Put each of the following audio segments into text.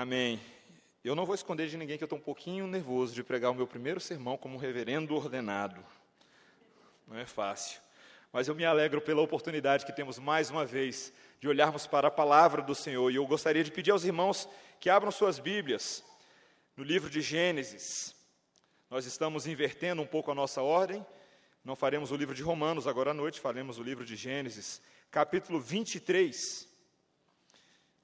Amém. Eu não vou esconder de ninguém que eu estou um pouquinho nervoso de pregar o meu primeiro sermão como reverendo ordenado. Não é fácil. Mas eu me alegro pela oportunidade que temos mais uma vez de olharmos para a palavra do Senhor. E eu gostaria de pedir aos irmãos que abram suas Bíblias no livro de Gênesis. Nós estamos invertendo um pouco a nossa ordem. Não faremos o livro de Romanos agora à noite, faremos o livro de Gênesis, capítulo 23.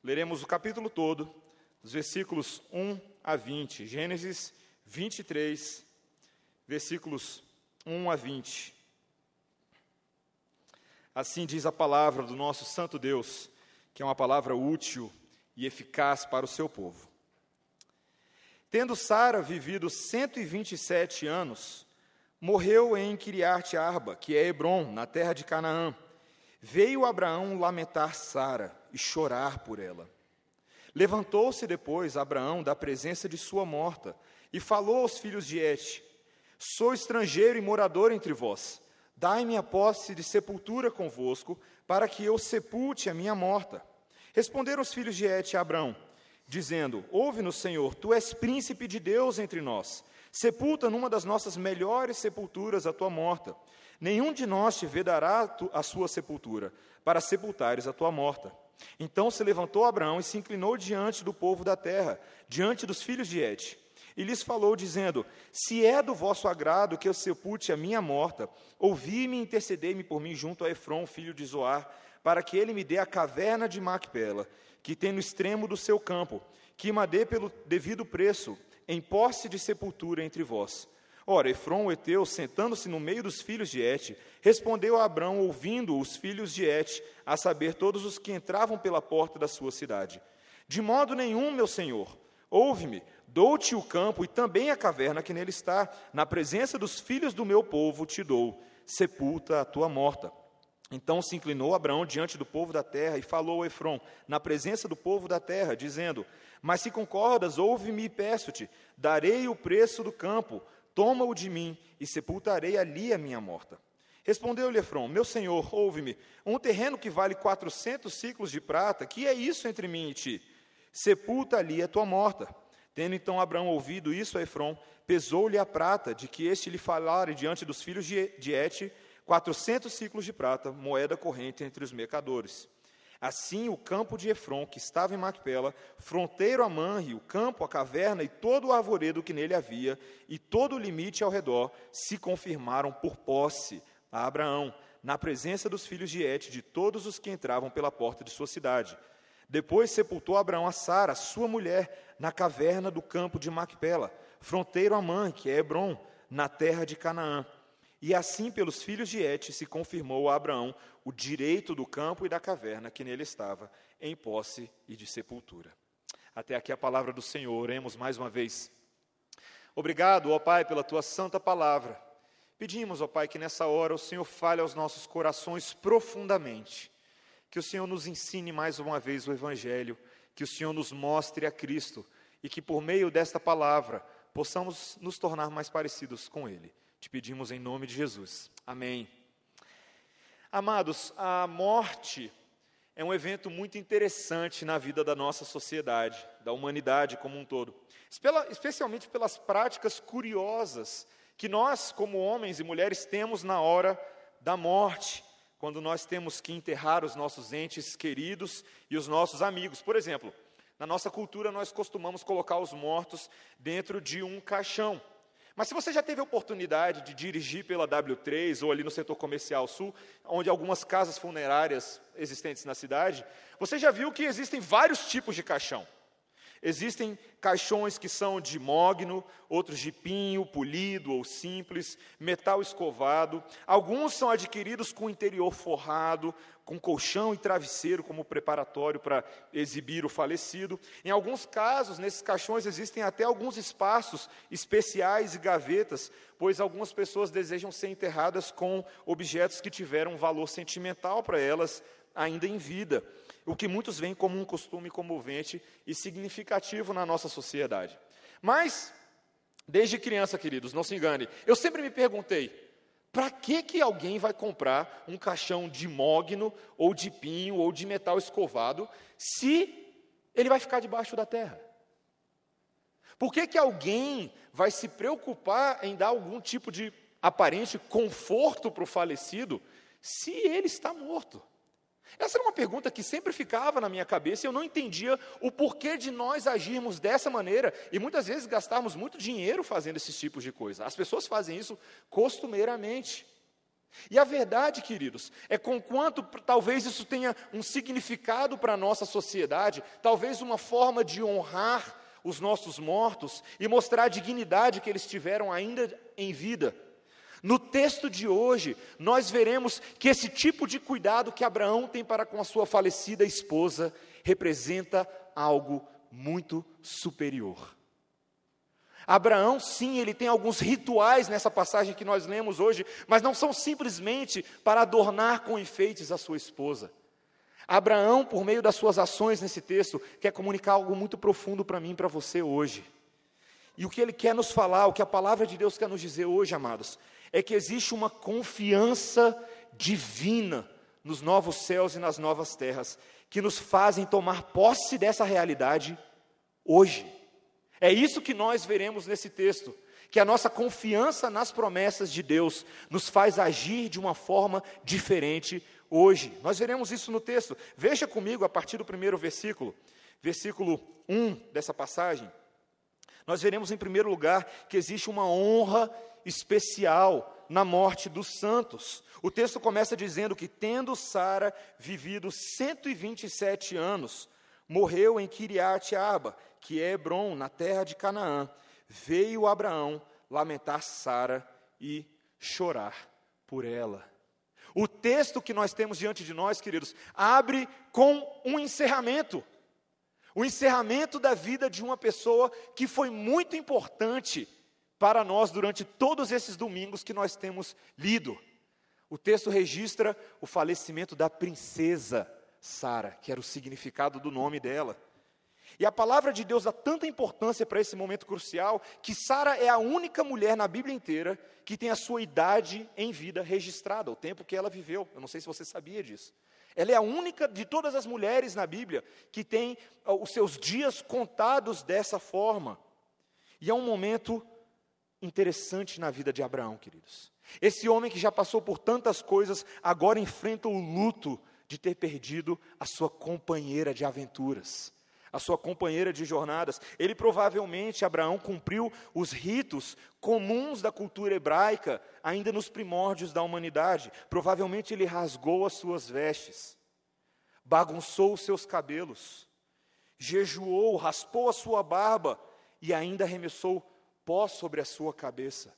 Leremos o capítulo todo, os versículos 1 a 20. Gênesis 23, versículos 1 a 20. Assim diz a palavra do nosso Santo Deus, que é uma palavra útil e eficaz para o seu povo. Tendo Sara vivido 127 anos, morreu em Kiriat Arba, que é Hebron, na terra de Canaã. Veio Abraão lamentar Sara e chorar por ela. Levantou-se depois Abraão da presença de sua morta e falou aos filhos de Et: Sou estrangeiro e morador entre vós Dai-me a posse de sepultura convosco, para que eu sepulte a minha morta. Responderam os filhos de Et a Abrão, dizendo: Ouve-nos, Senhor, tu és príncipe de Deus entre nós. Sepulta numa das nossas melhores sepulturas a tua morta. Nenhum de nós te vedará a sua sepultura, para sepultares a tua morta. Então se levantou Abraão e se inclinou diante do povo da terra, diante dos filhos de Et e lhes falou, dizendo: Se é do vosso agrado que eu sepulte a minha morta, ouvi-me e intercedei-me por mim junto a Efron, filho de Zoar, para que ele me dê a caverna de Macpela, que tem no extremo do seu campo, que me dê pelo devido preço, em posse de sepultura entre vós. Ora, Efron, o Eteu, sentando-se no meio dos filhos de Et, respondeu a Abrão, ouvindo os filhos de Et, a saber, todos os que entravam pela porta da sua cidade. De modo nenhum, meu senhor, ouve-me, Dou-te o campo e também a caverna que nele está. Na presença dos filhos do meu povo te dou. Sepulta a tua morta. Então se inclinou Abraão diante do povo da terra e falou a Efron, na presença do povo da terra, dizendo: Mas se concordas, ouve-me e peço-te: darei o preço do campo, toma-o de mim e sepultarei ali a minha morta. Respondeu-lhe Efron: Meu senhor, ouve-me, um terreno que vale quatrocentos ciclos de prata, que é isso entre mim e ti? Sepulta ali a tua morta. Tendo então Abraão ouvido isso a Efron, pesou-lhe a prata, de que este lhe falara diante dos filhos de Et, quatrocentos ciclos de prata, moeda corrente entre os mercadores. Assim, o campo de Efron, que estava em Macpela, fronteiro a Manre, o campo, a caverna e todo o arvoredo que nele havia, e todo o limite ao redor, se confirmaram por posse a Abraão, na presença dos filhos de Et, de todos os que entravam pela porta de sua cidade. Depois sepultou Abraão a Sara, sua mulher, na caverna do campo de Macpela, fronteiro a Man, que é Hebron, na terra de Canaã. E assim, pelos filhos de Et, se confirmou a Abraão o direito do campo e da caverna que nele estava, em posse e de sepultura. Até aqui a palavra do Senhor. Oremos mais uma vez. Obrigado, ó Pai, pela tua santa palavra. Pedimos, ó Pai, que nessa hora o Senhor fale aos nossos corações profundamente que o Senhor nos ensine mais uma vez o Evangelho, que o Senhor nos mostre a Cristo e que por meio desta palavra possamos nos tornar mais parecidos com Ele. Te pedimos em nome de Jesus. Amém. Amados, a morte é um evento muito interessante na vida da nossa sociedade, da humanidade como um todo, especialmente pelas práticas curiosas que nós, como homens e mulheres, temos na hora da morte quando nós temos que enterrar os nossos entes queridos e os nossos amigos. Por exemplo, na nossa cultura nós costumamos colocar os mortos dentro de um caixão. Mas se você já teve a oportunidade de dirigir pela W3 ou ali no setor comercial sul, onde algumas casas funerárias existentes na cidade, você já viu que existem vários tipos de caixão. Existem caixões que são de mogno, outros de pinho, polido ou simples, metal escovado. Alguns são adquiridos com interior forrado, com colchão e travesseiro como preparatório para exibir o falecido. Em alguns casos, nesses caixões existem até alguns espaços especiais e gavetas, pois algumas pessoas desejam ser enterradas com objetos que tiveram um valor sentimental para elas ainda em vida o que muitos veem como um costume comovente e significativo na nossa sociedade. Mas, desde criança, queridos, não se engane, eu sempre me perguntei: para que, que alguém vai comprar um caixão de mogno, ou de pinho, ou de metal escovado, se ele vai ficar debaixo da terra? Por que, que alguém vai se preocupar em dar algum tipo de aparente conforto para o falecido se ele está morto? Essa era uma pergunta que sempre ficava na minha cabeça e eu não entendia o porquê de nós agirmos dessa maneira e muitas vezes gastarmos muito dinheiro fazendo esses tipos de coisa. As pessoas fazem isso costumeiramente. E a verdade, queridos, é com quanto talvez isso tenha um significado para a nossa sociedade, talvez uma forma de honrar os nossos mortos e mostrar a dignidade que eles tiveram ainda em vida. No texto de hoje, nós veremos que esse tipo de cuidado que Abraão tem para com a sua falecida esposa representa algo muito superior. Abraão, sim, ele tem alguns rituais nessa passagem que nós lemos hoje, mas não são simplesmente para adornar com enfeites a sua esposa. Abraão, por meio das suas ações nesse texto, quer comunicar algo muito profundo para mim e para você hoje. E o que ele quer nos falar, o que a palavra de Deus quer nos dizer hoje, amados, é que existe uma confiança divina nos novos céus e nas novas terras, que nos fazem tomar posse dessa realidade hoje. É isso que nós veremos nesse texto, que a nossa confiança nas promessas de Deus nos faz agir de uma forma diferente hoje. Nós veremos isso no texto. Veja comigo a partir do primeiro versículo, versículo 1 dessa passagem. Nós veremos em primeiro lugar que existe uma honra especial na morte dos santos. O texto começa dizendo que, tendo Sara vivido 127 anos, morreu em Kiriat Arba, que é Hebron, na terra de Canaã. Veio Abraão lamentar Sara e chorar por ela. O texto que nós temos diante de nós, queridos, abre com um encerramento. O encerramento da vida de uma pessoa que foi muito importante para nós durante todos esses domingos que nós temos lido. O texto registra o falecimento da princesa Sara, que era o significado do nome dela. E a palavra de Deus dá tanta importância para esse momento crucial que Sara é a única mulher na Bíblia inteira que tem a sua idade em vida registrada, o tempo que ela viveu. Eu não sei se você sabia disso. Ela é a única de todas as mulheres na Bíblia que tem os seus dias contados dessa forma. E é um momento interessante na vida de Abraão, queridos. Esse homem que já passou por tantas coisas, agora enfrenta o luto de ter perdido a sua companheira de aventuras, a sua companheira de jornadas. Ele provavelmente, Abraão, cumpriu os ritos comuns da cultura hebraica, ainda nos primórdios da humanidade. Provavelmente ele rasgou as suas vestes, bagunçou os seus cabelos, jejuou, raspou a sua barba e ainda arremessou pó sobre a sua cabeça.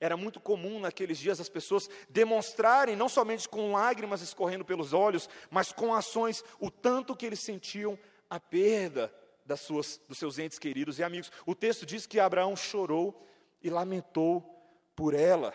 Era muito comum naqueles dias as pessoas demonstrarem, não somente com lágrimas escorrendo pelos olhos, mas com ações, o tanto que eles sentiam a perda das suas, dos seus entes queridos e amigos. O texto diz que Abraão chorou e lamentou por ela.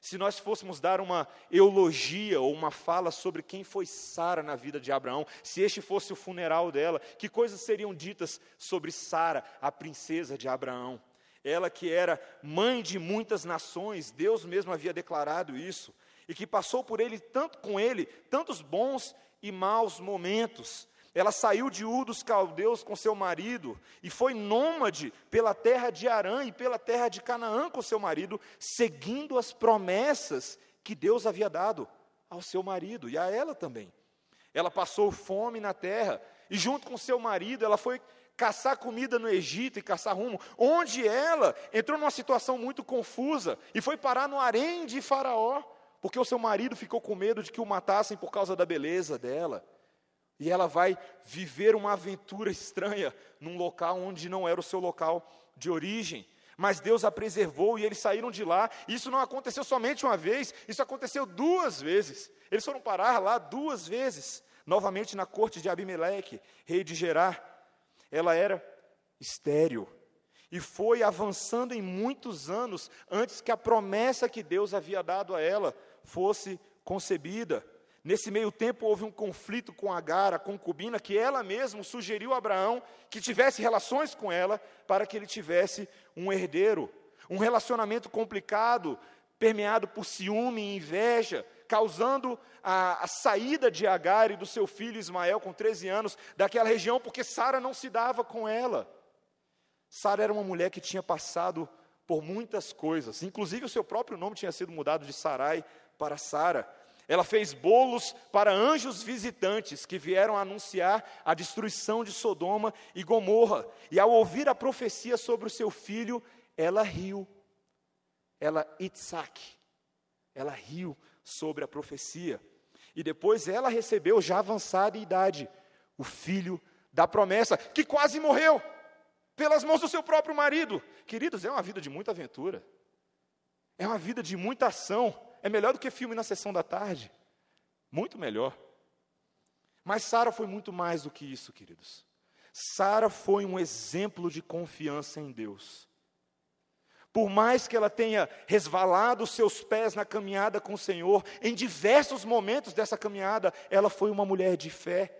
Se nós fôssemos dar uma eulogia ou uma fala sobre quem foi Sara na vida de Abraão, se este fosse o funeral dela, que coisas seriam ditas sobre Sara, a princesa de Abraão? Ela que era mãe de muitas nações, Deus mesmo havia declarado isso, e que passou por ele tanto com ele, tantos bons e maus momentos, ela saiu de Ur dos caldeus com seu marido e foi nômade pela terra de Arã e pela terra de Canaã com seu marido, seguindo as promessas que Deus havia dado ao seu marido e a ela também. Ela passou fome na terra e, junto com seu marido, ela foi caçar comida no Egito e caçar rumo, onde ela entrou numa situação muito confusa e foi parar no harém de Faraó, porque o seu marido ficou com medo de que o matassem por causa da beleza dela. E ela vai viver uma aventura estranha num local onde não era o seu local de origem. Mas Deus a preservou e eles saíram de lá. Isso não aconteceu somente uma vez, isso aconteceu duas vezes. Eles foram parar lá duas vezes, novamente na corte de Abimeleque, rei de Gerar. Ela era estéril e foi avançando em muitos anos antes que a promessa que Deus havia dado a ela fosse concebida. Nesse meio tempo houve um conflito com Agar, a concubina, que ela mesma sugeriu a Abraão que tivesse relações com ela para que ele tivesse um herdeiro. Um relacionamento complicado, permeado por ciúme e inveja, causando a, a, saída de Agar e do seu filho Ismael com 13 anos daquela região, porque Sara não se dava com ela. Sara era uma mulher que tinha passado por muitas coisas, inclusive o seu próprio nome tinha sido mudado de Sarai para Sara. Ela fez bolos para anjos visitantes que vieram anunciar a destruição de Sodoma e Gomorra. E ao ouvir a profecia sobre o seu filho, ela riu. Ela, Itzak, ela riu sobre a profecia. E depois ela recebeu, já avançada em idade, o filho da promessa, que quase morreu pelas mãos do seu próprio marido. Queridos, é uma vida de muita aventura. É uma vida de muita ação. É melhor do que filme na sessão da tarde. Muito melhor. Mas Sara foi muito mais do que isso, queridos. Sara foi um exemplo de confiança em Deus. Por mais que ela tenha resvalado os seus pés na caminhada com o Senhor, em diversos momentos dessa caminhada, ela foi uma mulher de fé.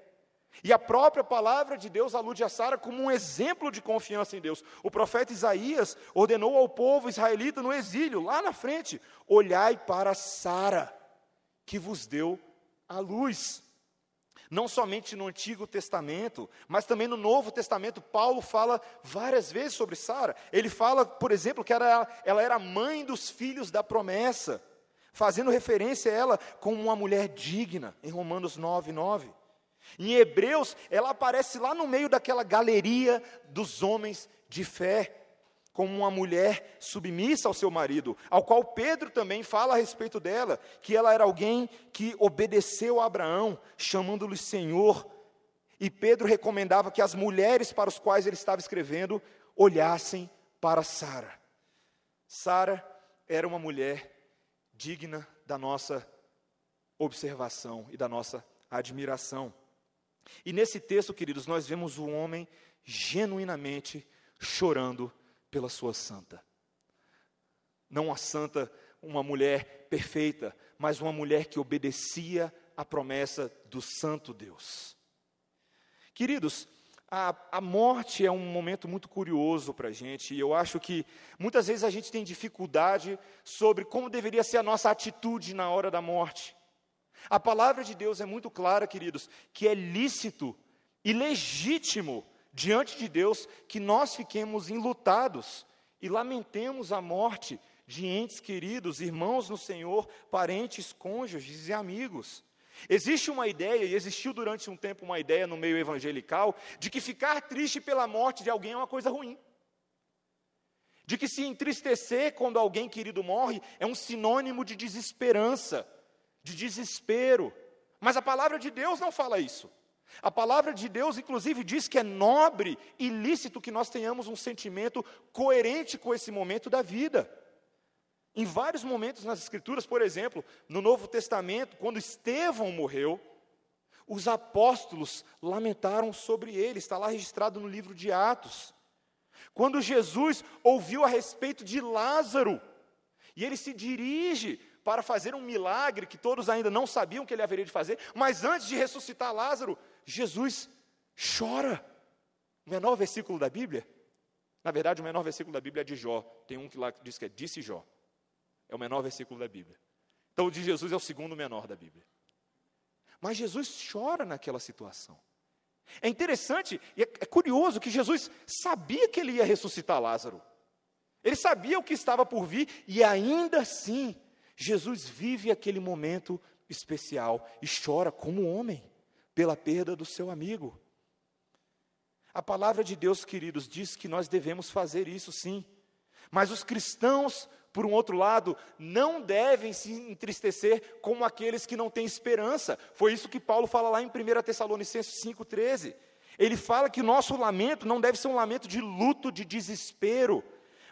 E a própria palavra de Deus alude a Sara como um exemplo de confiança em Deus. O profeta Isaías ordenou ao povo israelita no exílio, lá na frente: olhai para Sara, que vos deu a luz. Não somente no Antigo Testamento, mas também no Novo Testamento, Paulo fala várias vezes sobre Sara. Ele fala, por exemplo, que era, ela era mãe dos filhos da promessa, fazendo referência a ela como uma mulher digna, em Romanos 9, 9. Em Hebreus, ela aparece lá no meio daquela galeria dos homens de fé, como uma mulher submissa ao seu marido, ao qual Pedro também fala a respeito dela, que ela era alguém que obedeceu a Abraão, chamando-lhe Senhor. E Pedro recomendava que as mulheres para as quais ele estava escrevendo olhassem para Sara. Sara era uma mulher digna da nossa observação e da nossa admiração. E nesse texto, queridos, nós vemos o homem genuinamente chorando pela sua santa. Não uma santa, uma mulher perfeita, mas uma mulher que obedecia à promessa do Santo Deus. Queridos, a, a morte é um momento muito curioso para a gente, e eu acho que muitas vezes a gente tem dificuldade sobre como deveria ser a nossa atitude na hora da morte. A palavra de Deus é muito clara, queridos, que é lícito e legítimo diante de Deus que nós fiquemos enlutados e lamentemos a morte de entes queridos, irmãos no Senhor, parentes, cônjuges e amigos. Existe uma ideia, e existiu durante um tempo uma ideia no meio evangelical, de que ficar triste pela morte de alguém é uma coisa ruim. De que se entristecer quando alguém querido morre é um sinônimo de desesperança de desespero. Mas a palavra de Deus não fala isso. A palavra de Deus, inclusive, diz que é nobre e lícito que nós tenhamos um sentimento coerente com esse momento da vida. Em vários momentos nas Escrituras, por exemplo, no Novo Testamento, quando Estevão morreu, os apóstolos lamentaram sobre ele, está lá registrado no livro de Atos. Quando Jesus ouviu a respeito de Lázaro, e ele se dirige para fazer um milagre que todos ainda não sabiam que ele haveria de fazer, mas antes de ressuscitar Lázaro, Jesus chora. O menor versículo da Bíblia, na verdade, o menor versículo da Bíblia é de Jó. Tem um que lá diz que é disse Jó. É o menor versículo da Bíblia. Então o de Jesus é o segundo menor da Bíblia. Mas Jesus chora naquela situação. É interessante e é, é curioso que Jesus sabia que ele ia ressuscitar Lázaro. Ele sabia o que estava por vir e ainda assim Jesus vive aquele momento especial e chora como homem pela perda do seu amigo. A palavra de Deus, queridos, diz que nós devemos fazer isso sim. Mas os cristãos, por um outro lado, não devem se entristecer como aqueles que não têm esperança. Foi isso que Paulo fala lá em 1 Tessalonicenses 5,13. Ele fala que o nosso lamento não deve ser um lamento de luto, de desespero,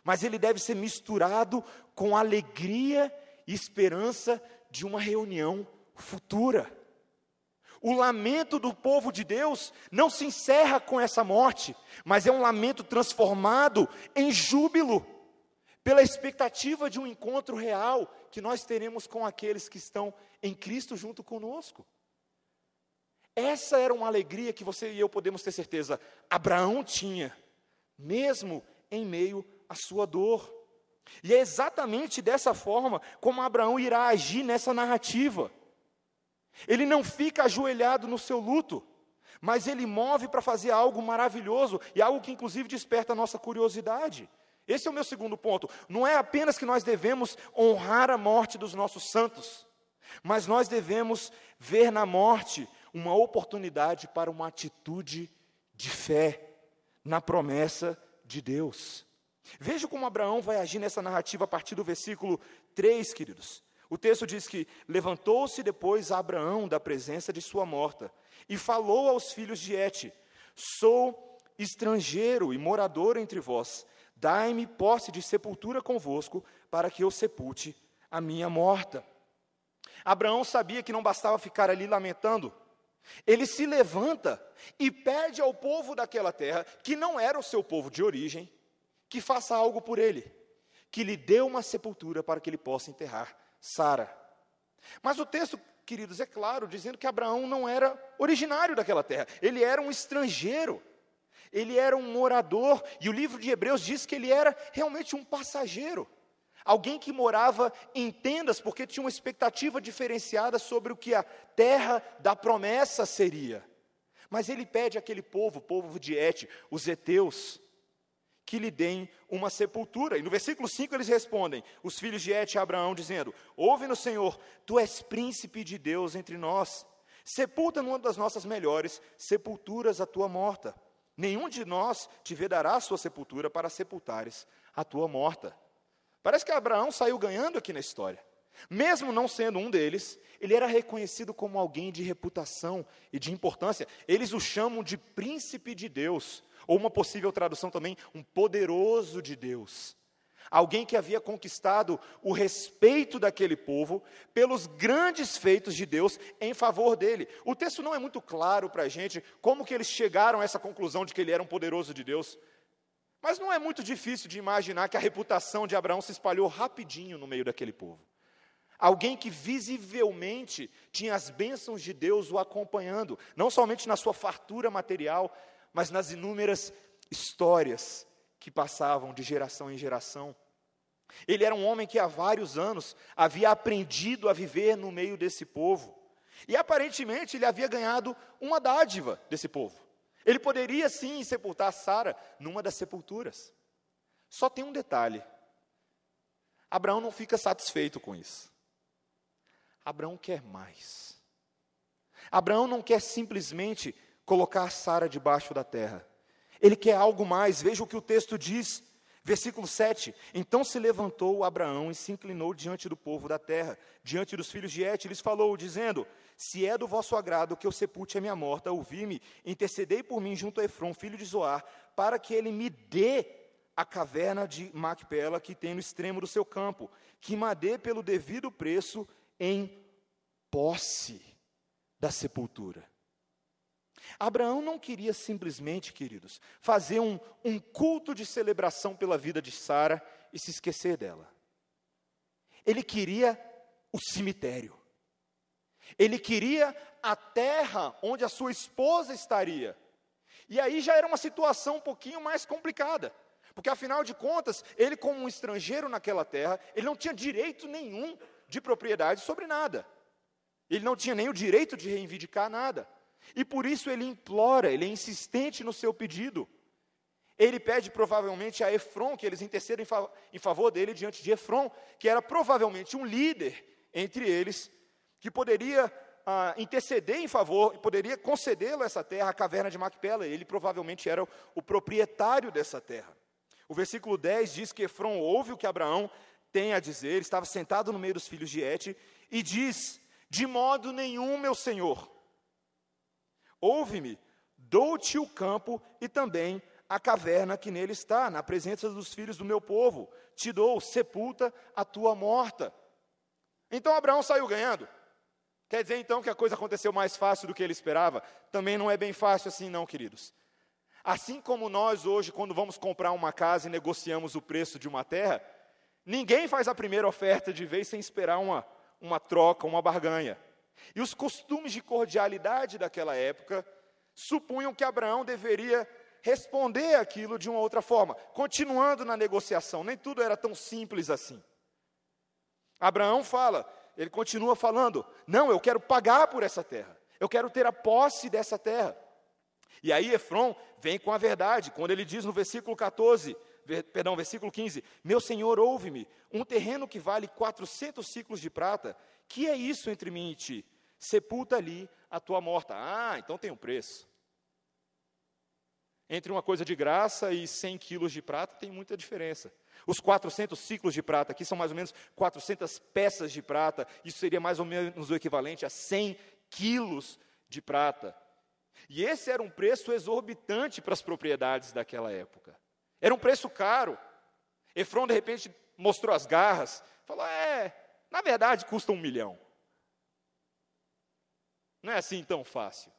mas ele deve ser misturado com alegria esperança de uma reunião futura. O lamento do povo de Deus não se encerra com essa morte, mas é um lamento transformado em júbilo, pela expectativa de um encontro real que nós teremos com aqueles que estão em Cristo junto conosco. Essa era uma alegria que você e eu podemos ter certeza, Abraão tinha, mesmo em meio à sua dor. E é exatamente dessa forma como Abraão irá agir nessa narrativa. Ele não fica ajoelhado no seu luto, mas ele move para fazer algo maravilhoso e algo que inclusive desperta a nossa curiosidade. Esse é o meu segundo ponto. Não é apenas que nós devemos honrar a morte dos nossos santos, mas nós devemos ver na morte uma oportunidade para uma atitude de fé na promessa de Deus. Veja como Abraão vai agir nessa narrativa a partir do versículo 3, queridos. O texto diz que levantou-se depois Abraão da presença de sua morta e falou aos filhos de Et: Sou estrangeiro e morador entre vós. Dai-me posse de sepultura convosco, para que eu sepulte a minha morta. Abraão sabia que não bastava ficar ali lamentando. Ele se levanta e pede ao povo daquela terra, que não era o seu povo de origem, que faça algo por ele, que lhe dê uma sepultura para que ele possa enterrar Sara. Mas o texto, queridos, é claro, dizendo que Abraão não era originário daquela terra, ele era um estrangeiro, ele era um morador, e o livro de Hebreus diz que ele era realmente um passageiro. Alguém que morava em tendas porque tinha uma expectativa diferenciada sobre o que a terra da promessa seria. Mas ele pede àquele povo, o povo de Et, os heteus, que lhe deem uma sepultura. E no versículo 5 eles respondem, os filhos de Et e Abraão, dizendo: Ouve-no, Senhor, tu és príncipe de Deus entre nós. Sepulta numa das nossas melhores sepulturas a tua morta. Nenhum de nós te vedará a sua sepultura para sepultares a tua morta. Parece que Abraão saiu ganhando aqui na história. Mesmo não sendo um deles, ele era reconhecido como alguém de reputação e de importância. Eles o chamam de príncipe de Deus. Ou uma possível tradução também, um poderoso de Deus. Alguém que havia conquistado o respeito daquele povo pelos grandes feitos de Deus em favor dele. O texto não é muito claro para a gente como que eles chegaram a essa conclusão de que ele era um poderoso de Deus. Mas não é muito difícil de imaginar que a reputação de Abraão se espalhou rapidinho no meio daquele povo. Alguém que visivelmente tinha as bênçãos de Deus o acompanhando, não somente na sua fartura material, mas nas inúmeras histórias que passavam de geração em geração. Ele era um homem que há vários anos havia aprendido a viver no meio desse povo. E aparentemente ele havia ganhado uma dádiva desse povo. Ele poderia sim sepultar Sara numa das sepulturas. Só tem um detalhe: Abraão não fica satisfeito com isso. Abraão quer mais. Abraão não quer simplesmente colocar Sara debaixo da terra. Ele quer algo mais, veja o que o texto diz, versículo 7. Então se levantou Abraão e se inclinou diante do povo da terra, diante dos filhos de Et, e lhes falou, dizendo: Se é do vosso agrado que eu sepulte a minha morta, ouvi-me, intercedei por mim junto a Efron, filho de Zoar, para que ele me dê a caverna de Macpela que tem no extremo do seu campo, que me dê pelo devido preço em posse da sepultura. Abraão não queria simplesmente, queridos, fazer um, um culto de celebração pela vida de Sara e se esquecer dela. Ele queria o cemitério. Ele queria a terra onde a sua esposa estaria. E aí já era uma situação um pouquinho mais complicada. Porque afinal de contas, ele como um estrangeiro naquela terra, ele não tinha direito nenhum de propriedade sobre nada. Ele não tinha nem o direito de reivindicar nada. E por isso ele implora, ele é insistente no seu pedido. Ele pede provavelmente a Efron que eles intercedam em favor dele diante de Efron, que era provavelmente um líder entre eles, que poderia ah, interceder em favor, poderia concedê-lo essa terra, a caverna de Macpela. Ele provavelmente era o, o proprietário dessa terra. O versículo 10 diz que Efron ouve o que Abraão tem a dizer, estava sentado no meio dos filhos de Et, e diz: De modo nenhum, meu senhor, Ouve-me, dou-te o campo e também a caverna que nele está, na presença dos filhos do meu povo. Te dou, sepulta a tua morta. Então Abraão saiu ganhando. Quer dizer então que a coisa aconteceu mais fácil do que ele esperava? Também não é bem fácil assim, não, queridos. Assim como nós hoje, quando vamos comprar uma casa e negociamos o preço de uma terra, ninguém faz a primeira oferta de vez sem esperar uma, uma troca, uma barganha. E os costumes de cordialidade daquela época supunham que Abraão deveria responder aquilo de uma outra forma, continuando na negociação. Nem tudo era tão simples assim. Abraão fala, ele continua falando: Não, eu quero pagar por essa terra, eu quero ter a posse dessa terra. E aí Efron vem com a verdade, quando ele diz no versículo 14, perdão, versículo 15: Meu senhor, ouve-me, um terreno que vale 400 ciclos de prata, que é isso entre mim e ti? Sepulta ali a tua morta. Ah, então tem um preço. Entre uma coisa de graça e 100 quilos de prata tem muita diferença. Os 400 ciclos de prata aqui são mais ou menos 400 peças de prata. Isso seria mais ou menos o equivalente a 100 quilos de prata. E esse era um preço exorbitante para as propriedades daquela época. Era um preço caro. Efron, de repente, mostrou as garras. Falou: é, na verdade custa um milhão. Não é assim tão fácil.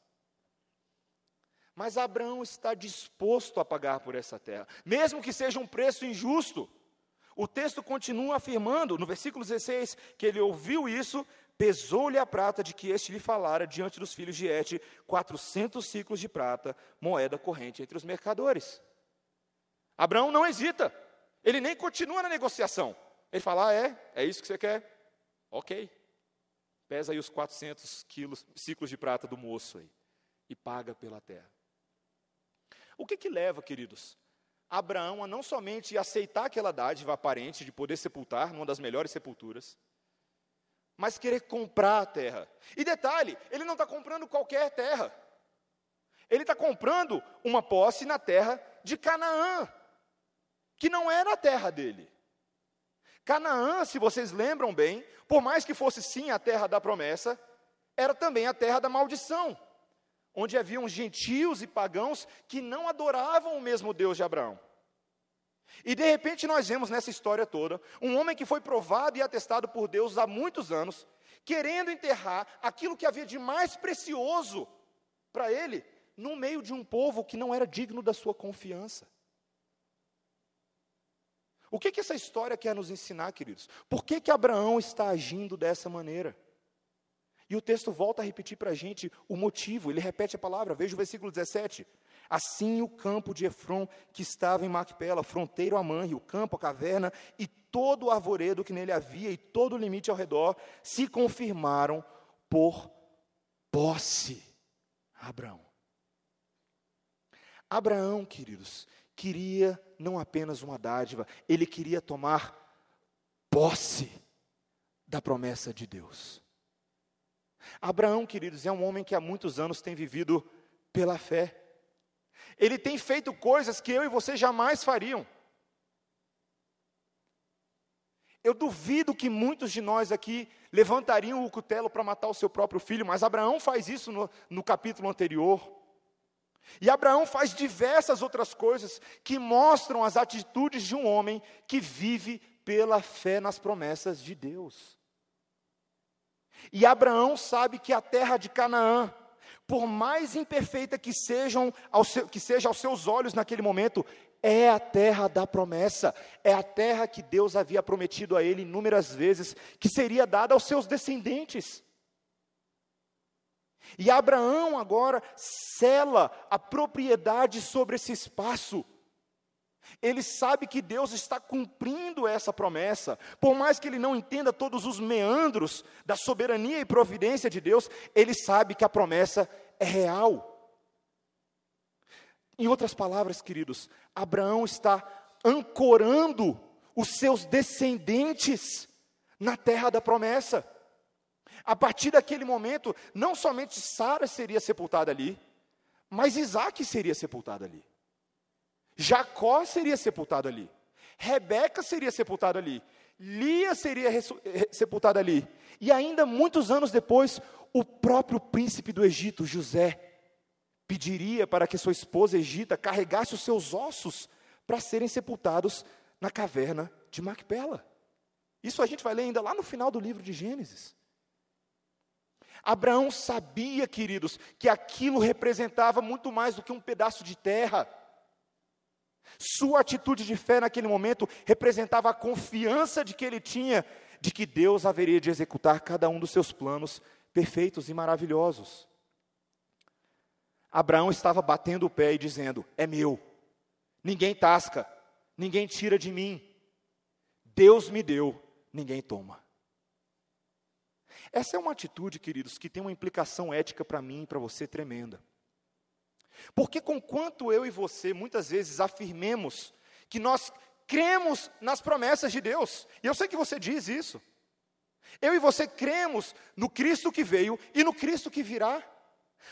Mas Abraão está disposto a pagar por essa terra, mesmo que seja um preço injusto. O texto continua afirmando, no versículo 16, que ele ouviu isso, pesou-lhe a prata de que este lhe falara diante dos filhos de Et, 400 ciclos de prata, moeda corrente entre os mercadores. Abraão não hesita, ele nem continua na negociação. Ele fala: ah, é? É isso que você quer? Ok. Pesa aí os 400 quilos, ciclos de prata do moço aí e paga pela terra. O que que leva, queridos, Abraão a não somente aceitar aquela dádiva aparente de poder sepultar numa das melhores sepulturas, mas querer comprar a terra. E detalhe, ele não está comprando qualquer terra. Ele está comprando uma posse na terra de Canaã, que não era a terra dele. Canaã, se vocês lembram bem, por mais que fosse sim a terra da promessa, era também a terra da maldição onde haviam gentios e pagãos que não adoravam o mesmo Deus de Abraão. E de repente nós vemos nessa história toda um homem que foi provado e atestado por Deus há muitos anos, querendo enterrar aquilo que havia de mais precioso para ele, no meio de um povo que não era digno da sua confiança. O que, que essa história quer nos ensinar, queridos? Por que, que Abraão está agindo dessa maneira? E o texto volta a repetir para a gente o motivo, ele repete a palavra, veja o versículo 17. Assim o campo de Efron, que estava em Macpela, fronteiro a Manre, o campo, a caverna, e todo o arvoredo que nele havia, e todo o limite ao redor, se confirmaram por posse. Abraão. Abraão, queridos, queria não apenas uma dádiva, ele queria tomar posse da promessa de Deus. Abraão, queridos, é um homem que há muitos anos tem vivido pela fé. Ele tem feito coisas que eu e você jamais fariam. Eu duvido que muitos de nós aqui levantariam o cutelo para matar o seu próprio filho, mas Abraão faz isso no, no capítulo anterior. E Abraão faz diversas outras coisas que mostram as atitudes de um homem que vive pela fé nas promessas de Deus. E Abraão sabe que a terra de Canaã, por mais imperfeita que, sejam seu, que seja aos seus olhos naquele momento, é a terra da promessa, é a terra que Deus havia prometido a ele inúmeras vezes, que seria dada aos seus descendentes. E Abraão agora cela a propriedade sobre esse espaço. Ele sabe que Deus está cumprindo essa promessa, por mais que ele não entenda todos os meandros da soberania e providência de Deus, ele sabe que a promessa é real. Em outras palavras, queridos, Abraão está ancorando os seus descendentes na terra da promessa. A partir daquele momento, não somente Sara seria sepultada ali, mas Isaac seria sepultado ali. Jacó seria sepultado ali. Rebeca seria sepultada ali. Lia seria sepultada ali. E ainda muitos anos depois, o próprio príncipe do Egito, José, pediria para que sua esposa Egita carregasse os seus ossos para serem sepultados na caverna de Macpela. Isso a gente vai ler ainda lá no final do livro de Gênesis. Abraão sabia, queridos, que aquilo representava muito mais do que um pedaço de terra. Sua atitude de fé naquele momento representava a confiança de que ele tinha de que Deus haveria de executar cada um dos seus planos perfeitos e maravilhosos. Abraão estava batendo o pé e dizendo: É meu, ninguém tasca, ninguém tira de mim, Deus me deu, ninguém toma. Essa é uma atitude, queridos, que tem uma implicação ética para mim e para você tremenda. Porque, conquanto eu e você muitas vezes afirmemos que nós cremos nas promessas de Deus, e eu sei que você diz isso, eu e você cremos no Cristo que veio e no Cristo que virá.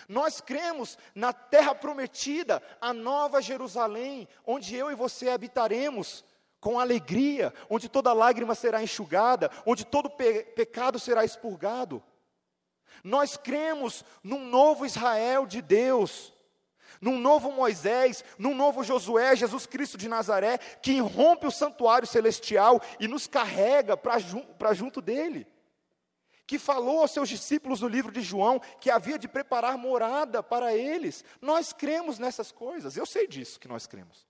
Nós cremos na terra prometida, a nova Jerusalém, onde eu e você habitaremos com alegria, onde toda lágrima será enxugada, onde todo pe pecado será expurgado. Nós cremos num novo Israel de Deus, num novo Moisés, num novo Josué, Jesus Cristo de Nazaré, que irrompe o santuário celestial e nos carrega para junto dele. Que falou aos seus discípulos no livro de João que havia de preparar morada para eles. Nós cremos nessas coisas, eu sei disso que nós cremos.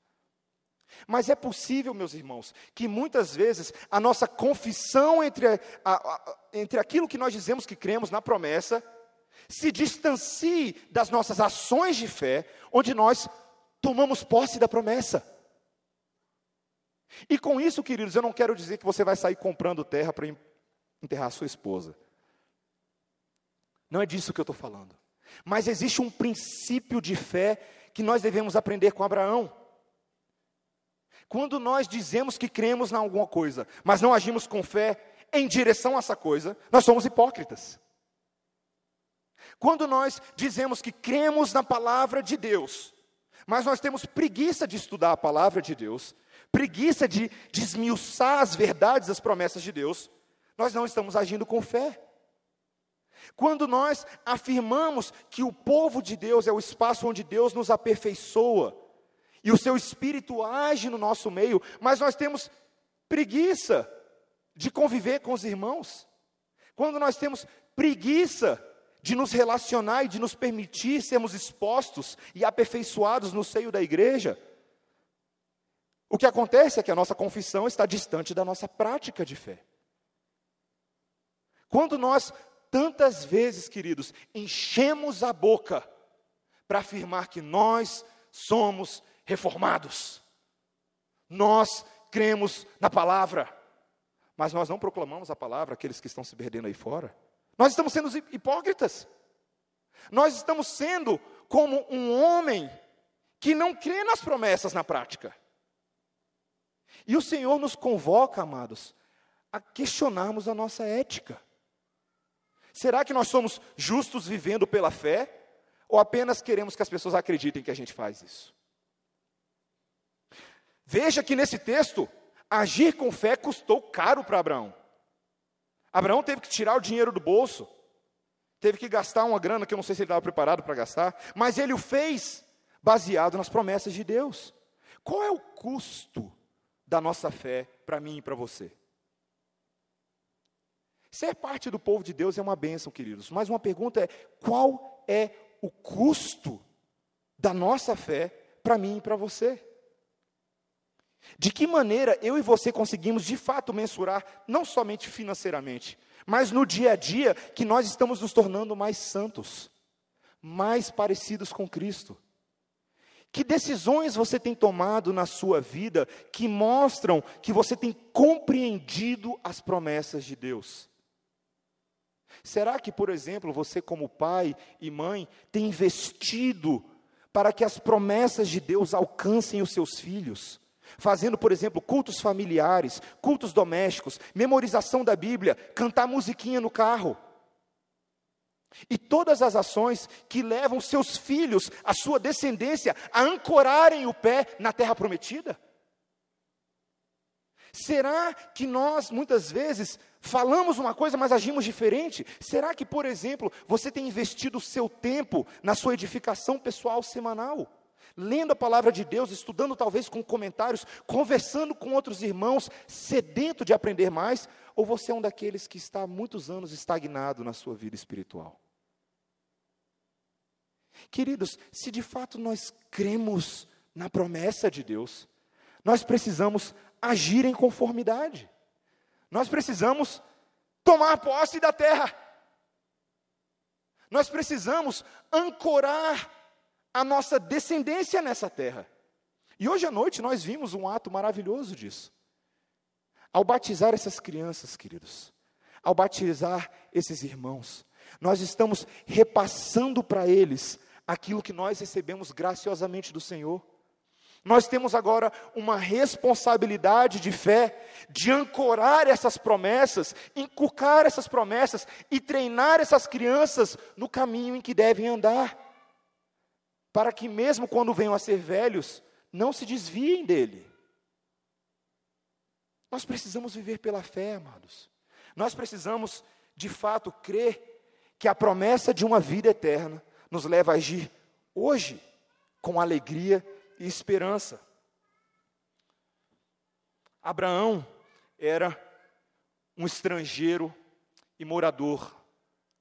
Mas é possível, meus irmãos, que muitas vezes a nossa confissão entre, a, a, entre aquilo que nós dizemos que cremos na promessa se distancie das nossas ações de fé, onde nós tomamos posse da promessa. E com isso, queridos, eu não quero dizer que você vai sair comprando terra para enterrar sua esposa. Não é disso que eu estou falando. Mas existe um princípio de fé que nós devemos aprender com Abraão. Quando nós dizemos que cremos em alguma coisa, mas não agimos com fé em direção a essa coisa, nós somos hipócritas. Quando nós dizemos que cremos na palavra de Deus, mas nós temos preguiça de estudar a palavra de Deus, preguiça de desmiuçar as verdades das promessas de Deus, nós não estamos agindo com fé. Quando nós afirmamos que o povo de Deus é o espaço onde Deus nos aperfeiçoa, e o seu espírito age no nosso meio, mas nós temos preguiça de conviver com os irmãos. Quando nós temos preguiça de nos relacionar e de nos permitir sermos expostos e aperfeiçoados no seio da igreja, o que acontece é que a nossa confissão está distante da nossa prática de fé. Quando nós, tantas vezes, queridos, enchemos a boca para afirmar que nós somos reformados. Nós cremos na palavra, mas nós não proclamamos a palavra àqueles que estão se perdendo aí fora. Nós estamos sendo hipócritas. Nós estamos sendo como um homem que não crê nas promessas na prática. E o Senhor nos convoca, amados, a questionarmos a nossa ética. Será que nós somos justos vivendo pela fé? Ou apenas queremos que as pessoas acreditem que a gente faz isso? Veja que nesse texto, agir com fé custou caro para Abraão. Abraão teve que tirar o dinheiro do bolso, teve que gastar uma grana que eu não sei se ele estava preparado para gastar, mas ele o fez baseado nas promessas de Deus. Qual é o custo da nossa fé para mim e para você? Ser parte do povo de Deus é uma bênção, queridos, mas uma pergunta é: qual é o custo da nossa fé para mim e para você? De que maneira eu e você conseguimos de fato mensurar, não somente financeiramente, mas no dia a dia, que nós estamos nos tornando mais santos, mais parecidos com Cristo? Que decisões você tem tomado na sua vida que mostram que você tem compreendido as promessas de Deus? Será que, por exemplo, você, como pai e mãe, tem investido para que as promessas de Deus alcancem os seus filhos? Fazendo, por exemplo, cultos familiares, cultos domésticos, memorização da Bíblia, cantar musiquinha no carro. E todas as ações que levam seus filhos, a sua descendência, a ancorarem o pé na terra prometida. Será que nós, muitas vezes, falamos uma coisa, mas agimos diferente? Será que, por exemplo, você tem investido o seu tempo na sua edificação pessoal semanal? Lendo a palavra de Deus, estudando talvez com comentários, conversando com outros irmãos, sedento de aprender mais, ou você é um daqueles que está há muitos anos estagnado na sua vida espiritual? Queridos, se de fato nós cremos na promessa de Deus, nós precisamos agir em conformidade. Nós precisamos tomar posse da terra. Nós precisamos ancorar a nossa descendência nessa terra. E hoje à noite nós vimos um ato maravilhoso disso. Ao batizar essas crianças, queridos, ao batizar esses irmãos, nós estamos repassando para eles aquilo que nós recebemos graciosamente do Senhor. Nós temos agora uma responsabilidade de fé, de ancorar essas promessas, inculcar essas promessas e treinar essas crianças no caminho em que devem andar, para que, mesmo quando venham a ser velhos, não se desviem dele. Nós precisamos viver pela fé, amados. Nós precisamos, de fato, crer que a promessa de uma vida eterna nos leva a agir hoje com alegria e esperança. Abraão era um estrangeiro e morador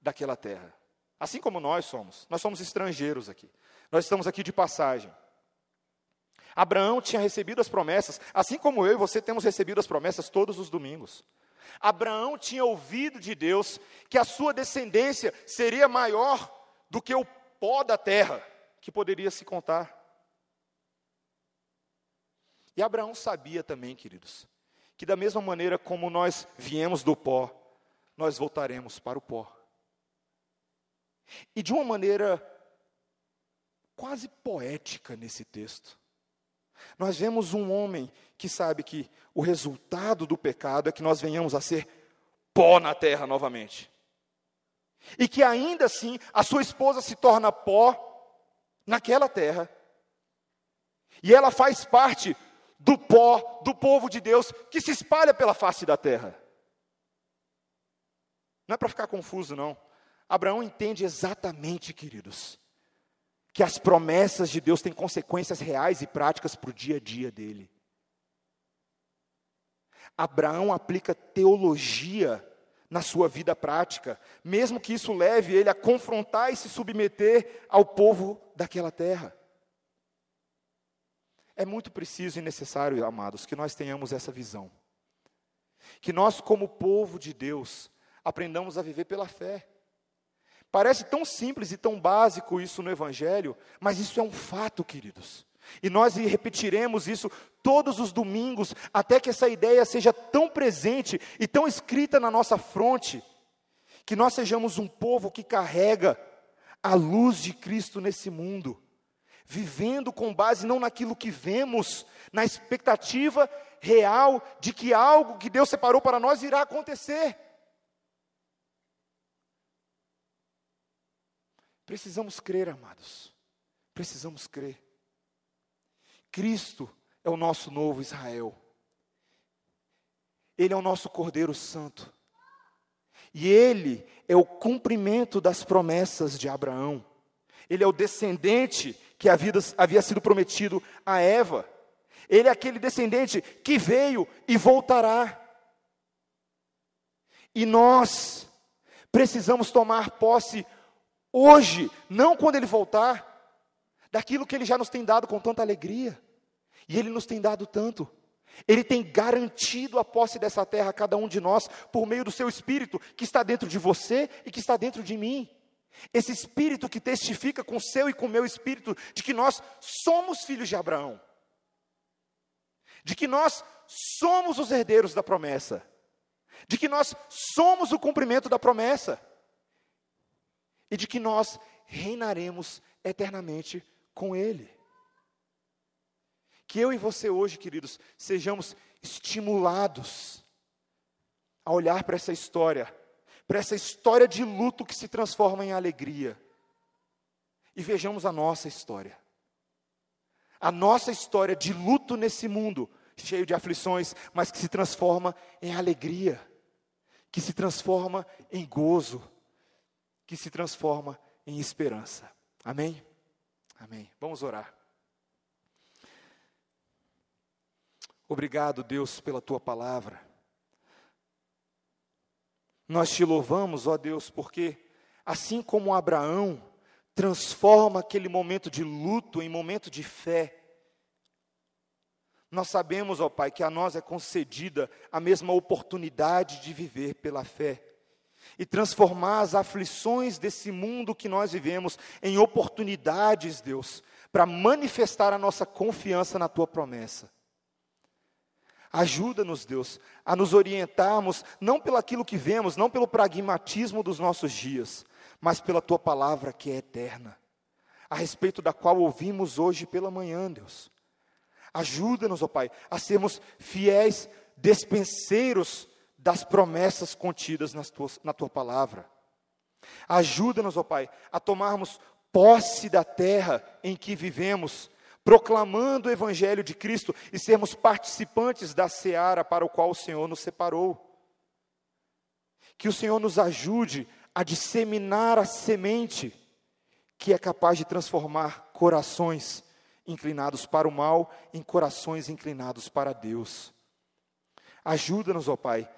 daquela terra. Assim como nós somos. Nós somos estrangeiros aqui. Nós estamos aqui de passagem. Abraão tinha recebido as promessas, assim como eu e você temos recebido as promessas todos os domingos. Abraão tinha ouvido de Deus que a sua descendência seria maior do que o pó da terra, que poderia se contar. E Abraão sabia também, queridos, que da mesma maneira como nós viemos do pó, nós voltaremos para o pó. E de uma maneira quase poética nesse texto, nós vemos um homem que sabe que o resultado do pecado é que nós venhamos a ser pó na terra novamente. E que ainda assim a sua esposa se torna pó naquela terra. E ela faz parte do pó do povo de Deus que se espalha pela face da terra. Não é para ficar confuso, não. Abraão entende exatamente, queridos, que as promessas de Deus têm consequências reais e práticas para o dia a dia dele. Abraão aplica teologia na sua vida prática, mesmo que isso leve ele a confrontar e se submeter ao povo daquela terra. É muito preciso e necessário, amados, que nós tenhamos essa visão. Que nós, como povo de Deus, aprendamos a viver pela fé. Parece tão simples e tão básico isso no Evangelho, mas isso é um fato, queridos. E nós repetiremos isso todos os domingos, até que essa ideia seja tão presente e tão escrita na nossa fronte, que nós sejamos um povo que carrega a luz de Cristo nesse mundo, vivendo com base não naquilo que vemos, na expectativa real de que algo que Deus separou para nós irá acontecer. Precisamos crer, amados. Precisamos crer. Cristo é o nosso novo Israel. Ele é o nosso Cordeiro Santo. E ele é o cumprimento das promessas de Abraão. Ele é o descendente que havia, havia sido prometido a Eva. Ele é aquele descendente que veio e voltará. E nós precisamos tomar posse hoje, não quando ele voltar, daquilo que ele já nos tem dado com tanta alegria. E ele nos tem dado tanto. Ele tem garantido a posse dessa terra a cada um de nós por meio do seu espírito que está dentro de você e que está dentro de mim. Esse espírito que testifica com o seu e com o meu espírito de que nós somos filhos de Abraão. De que nós somos os herdeiros da promessa. De que nós somos o cumprimento da promessa e de que nós reinaremos eternamente com Ele. Que eu e você hoje, queridos, sejamos estimulados a olhar para essa história, para essa história de luto que se transforma em alegria, e vejamos a nossa história. A nossa história de luto nesse mundo, cheio de aflições, mas que se transforma em alegria, que se transforma em gozo que se transforma em esperança. Amém? Amém. Vamos orar. Obrigado, Deus, pela tua palavra. Nós te louvamos, ó Deus, porque assim como Abraão transforma aquele momento de luto em momento de fé, nós sabemos, ó Pai, que a nós é concedida a mesma oportunidade de viver pela fé e transformar as aflições desse mundo que nós vivemos em oportunidades, Deus, para manifestar a nossa confiança na tua promessa. Ajuda-nos, Deus, a nos orientarmos não pelo aquilo que vemos, não pelo pragmatismo dos nossos dias, mas pela tua palavra que é eterna. a respeito da qual ouvimos hoje pela manhã, Deus. Ajuda-nos, ó Pai, a sermos fiéis despenseiros das promessas contidas tuas, na tua palavra. Ajuda-nos, ó Pai, a tomarmos posse da terra em que vivemos, proclamando o Evangelho de Cristo e sermos participantes da seara para o qual o Senhor nos separou. Que o Senhor nos ajude a disseminar a semente que é capaz de transformar corações inclinados para o mal em corações inclinados para Deus. Ajuda-nos, ó Pai,